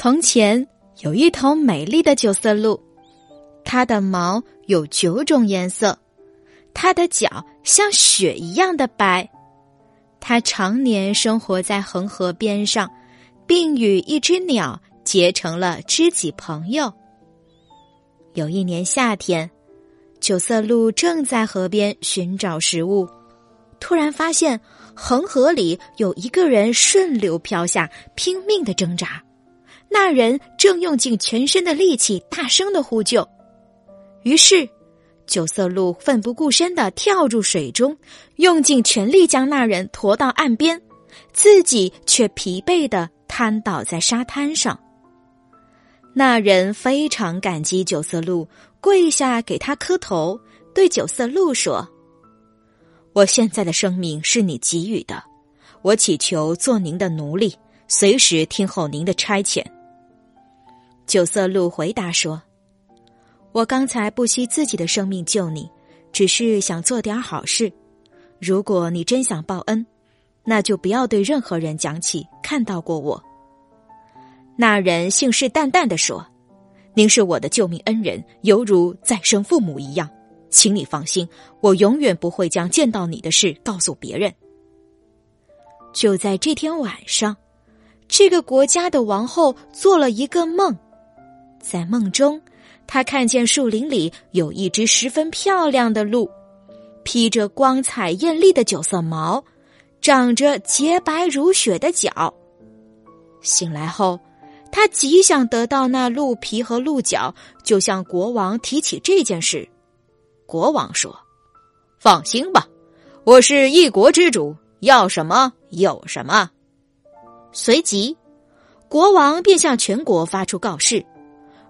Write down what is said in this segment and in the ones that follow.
从前有一头美丽的九色鹿，它的毛有九种颜色，它的脚像雪一样的白。它常年生活在恒河边上，并与一只鸟结成了知己朋友。有一年夏天，九色鹿正在河边寻找食物，突然发现恒河里有一个人顺流飘下，拼命的挣扎。那人正用尽全身的力气，大声的呼救。于是，九色鹿奋不顾身的跳入水中，用尽全力将那人驮到岸边，自己却疲惫的瘫倒在沙滩上。那人非常感激九色鹿，跪下给他磕头，对九色鹿说：“我现在的生命是你给予的，我祈求做您的奴隶，随时听候您的差遣。”九色鹿回答说：“我刚才不惜自己的生命救你，只是想做点好事。如果你真想报恩，那就不要对任何人讲起看到过我。”那人信誓旦旦的说：“您是我的救命恩人，犹如再生父母一样，请你放心，我永远不会将见到你的事告诉别人。”就在这天晚上，这个国家的王后做了一个梦。在梦中，他看见树林里有一只十分漂亮的鹿，披着光彩艳丽的九色毛，长着洁白如雪的脚。醒来后，他极想得到那鹿皮和鹿角，就向国王提起这件事。国王说：“放心吧，我是一国之主，要什么有什么。”随即，国王便向全国发出告示。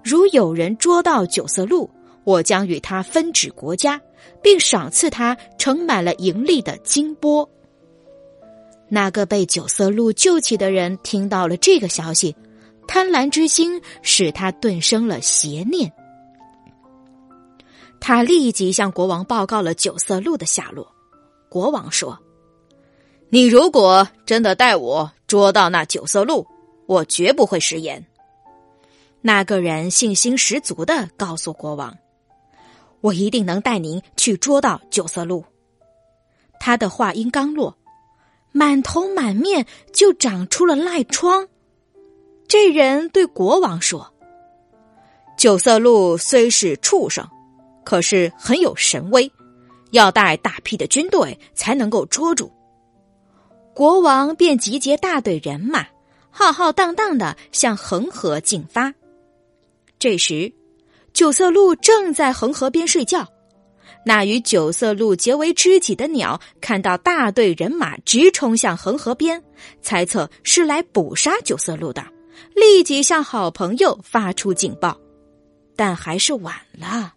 如有人捉到九色鹿，我将与他分指国家，并赏赐他盛满了盈利的金钵。那个被九色鹿救起的人听到了这个消息，贪婪之心使他顿生了邪念。他立即向国王报告了九色鹿的下落。国王说：“你如果真的带我捉到那九色鹿，我绝不会食言。”那个人信心十足的告诉国王：“我一定能带您去捉到九色鹿。”他的话音刚落，满头满面就长出了赖疮。这人对国王说：“九色鹿虽是畜生，可是很有神威，要带大批的军队才能够捉住。”国王便集结大队人马，浩浩荡荡的向恒河进发。这时，九色鹿正在恒河边睡觉。那与九色鹿结为知己的鸟看到大队人马直冲向恒河边，猜测是来捕杀九色鹿的，立即向好朋友发出警报。但还是晚了。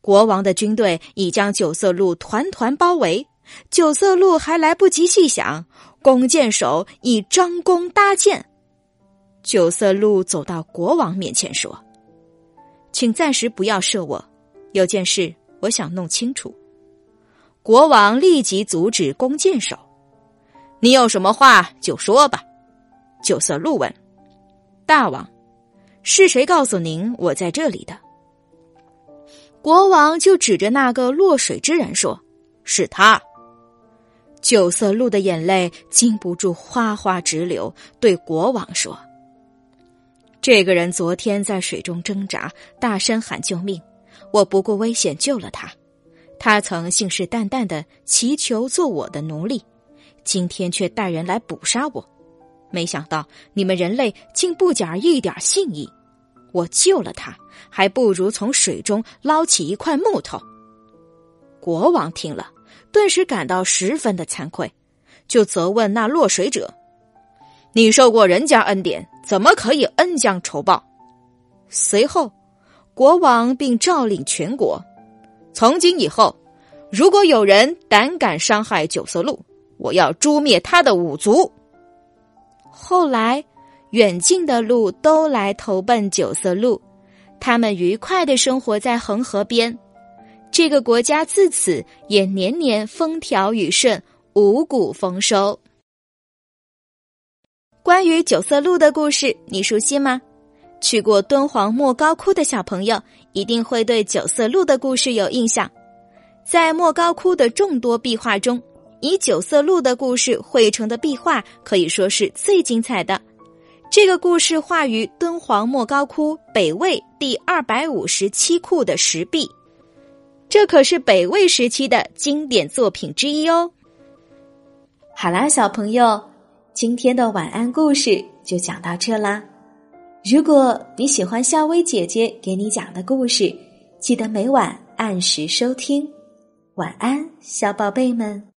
国王的军队已将九色鹿团团包围，九色鹿还来不及细想，弓箭手已张弓搭箭。九色鹿走到国王面前说：“请暂时不要射我，有件事我想弄清楚。”国王立即阻止弓箭手：“你有什么话就说吧。”九色鹿问：“大王，是谁告诉您我在这里的？”国王就指着那个落水之人说：“是他。”九色鹿的眼泪禁不住哗哗直流，对国王说。这个人昨天在水中挣扎，大声喊救命，我不顾危险救了他。他曾信誓旦旦的祈求做我的奴隶，今天却带人来捕杀我。没想到你们人类竟不讲一点信义。我救了他，还不如从水中捞起一块木头。国王听了，顿时感到十分的惭愧，就责问那落水者。你受过人家恩典，怎么可以恩将仇报？”随后，国王并诏令全国：从今以后，如果有人胆敢伤害九色鹿，我要诛灭他的五族。后来，远近的鹿都来投奔九色鹿，他们愉快的生活在恒河边。这个国家自此也年年风调雨顺，五谷丰收。关于九色鹿的故事，你熟悉吗？去过敦煌莫高窟的小朋友一定会对九色鹿的故事有印象。在莫高窟的众多壁画中，以九色鹿的故事绘成的壁画可以说是最精彩的。这个故事画于敦煌莫高窟北魏第二百五十七窟的石壁。这可是北魏时期的经典作品之一哦。好啦，小朋友，今天的晚安故事就讲到这啦。如果你喜欢夏薇姐姐给你讲的故事，记得每晚按时收听。晚安，小宝贝们。